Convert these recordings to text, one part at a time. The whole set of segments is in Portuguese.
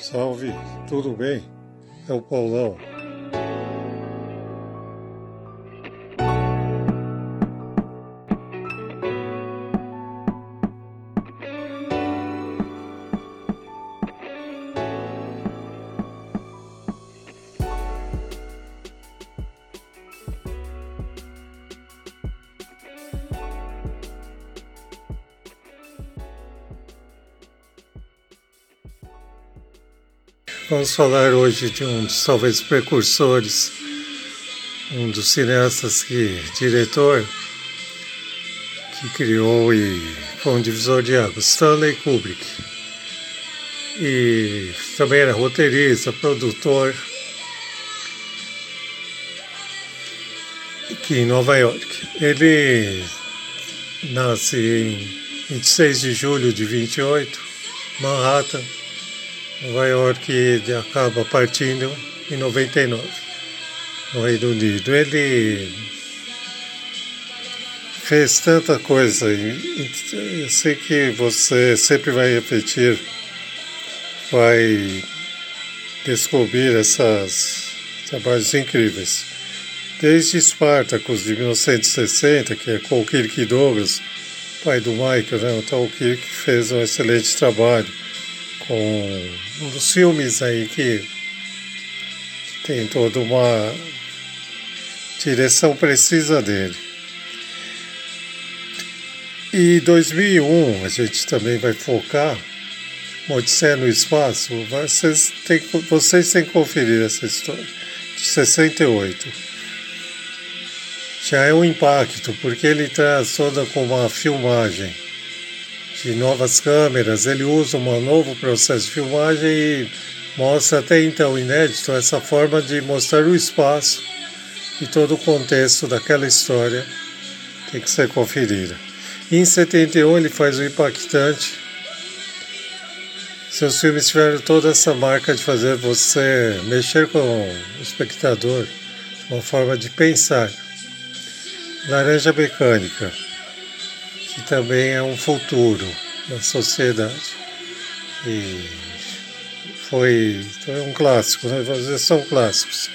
Salve, tudo bem? É o Paulão. Vamos falar hoje de um dos talvez precursores, um dos cineastas que, diretor, que criou e foi um divisor de águas, Stanley Kubrick. E também era roteirista, produtor, aqui em Nova York. Ele nasce em 26 de julho de 28, Manhattan Nova York acaba partindo em 99, no Reino Unido. Ele fez tanta coisa eu sei que você sempre vai repetir, vai descobrir essas trabalhos incríveis. Desde Spartacus de 1960, que é com o Kirk Douglas, pai do Michael, né? então o Kirk fez um excelente trabalho com um dos filmes aí que tem toda uma direção precisa dele. E 2001 a gente também vai focar Odisseia no Espaço. Vocês têm, vocês têm que conferir essa história, de 68. Já é um impacto, porque ele traz toda com uma filmagem de novas câmeras, ele usa um novo processo de filmagem e mostra até então inédito essa forma de mostrar o espaço e todo o contexto daquela história tem que ser conferida. Em 71 ele faz o impactante. Seus filmes tiveram toda essa marca de fazer você mexer com o espectador, uma forma de pensar. Laranja Mecânica que também é um futuro da sociedade. E foi é um clássico, né? são clássicos.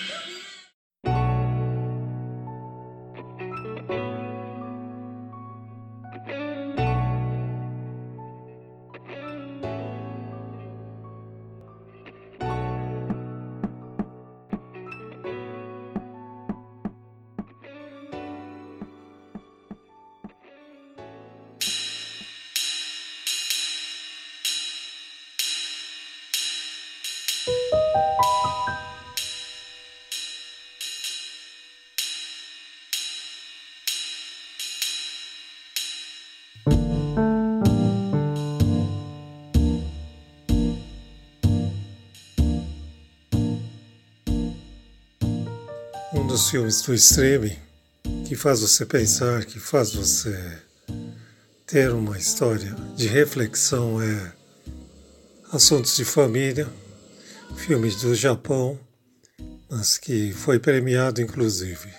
Um dos filmes do streaming que faz você pensar, que faz você ter uma história de reflexão é Assuntos de Família, filme do Japão, mas que foi premiado inclusive.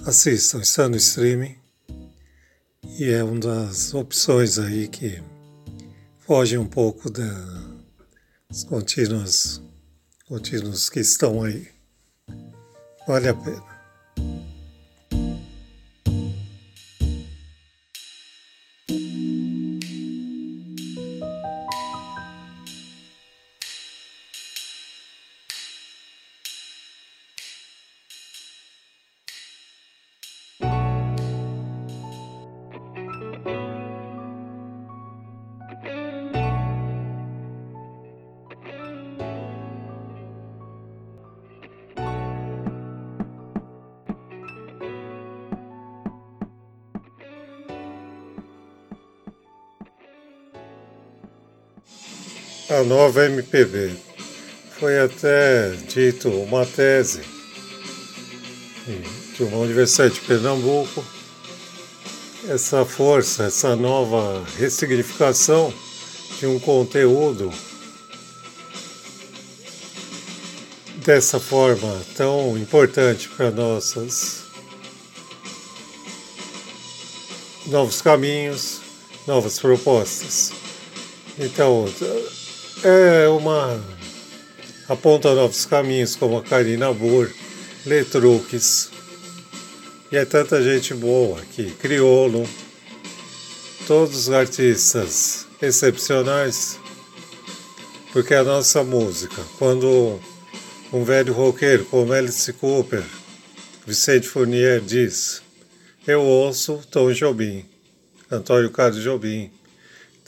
Assistam, está no streaming e é uma das opções aí que fogem um pouco das contínuas, contínuos que estão aí. Vale a pena. A nova MPB. Foi até dito uma tese de uma universidade de Pernambuco, essa força, essa nova ressignificação de um conteúdo dessa forma tão importante para nossas novos caminhos, novas propostas. Então, é uma aponta novos caminhos, como a Karina Burr, Letruques, e é tanta gente boa aqui, Criolo, todos os artistas excepcionais, porque a nossa música, quando um velho roqueiro como Alice Cooper, Vicente Fournier diz, eu ouço Tom Jobim, Antônio Carlos Jobim.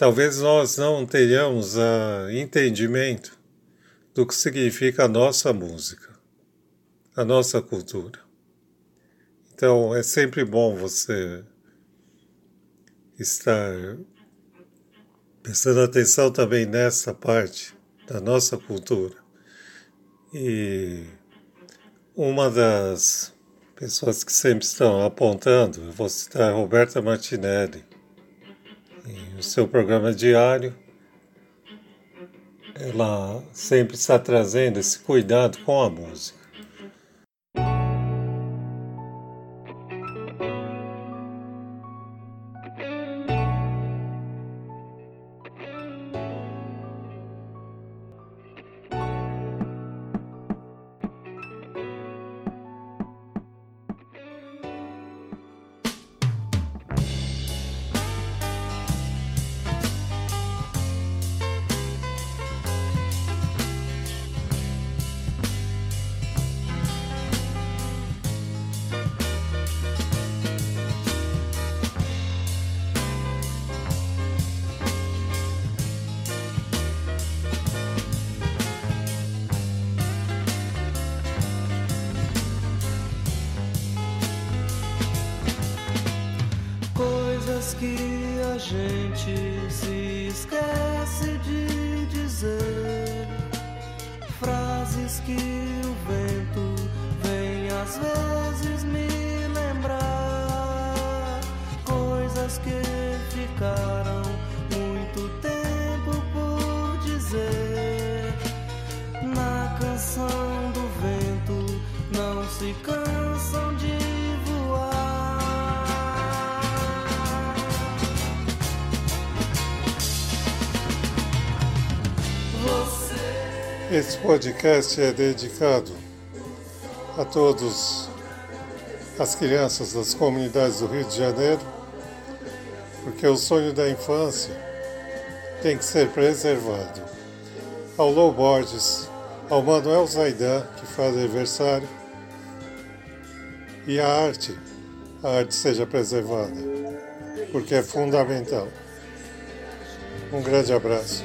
Talvez nós não tenhamos a entendimento do que significa a nossa música, a nossa cultura. Então é sempre bom você estar prestando atenção também nessa parte da nossa cultura. E uma das pessoas que sempre estão apontando, eu vou citar Roberta Martinelli, em o seu programa diário, ela sempre está trazendo esse cuidado com a música. Que a gente se esquece de dizer. Frases que o vento vem às vezes Esse podcast é dedicado a todos as crianças das comunidades do Rio de Janeiro, porque o sonho da infância tem que ser preservado. Ao Lou Borges, ao Manuel Zaidan, que faz aniversário, e a arte, a arte seja preservada, porque é fundamental. Um grande abraço.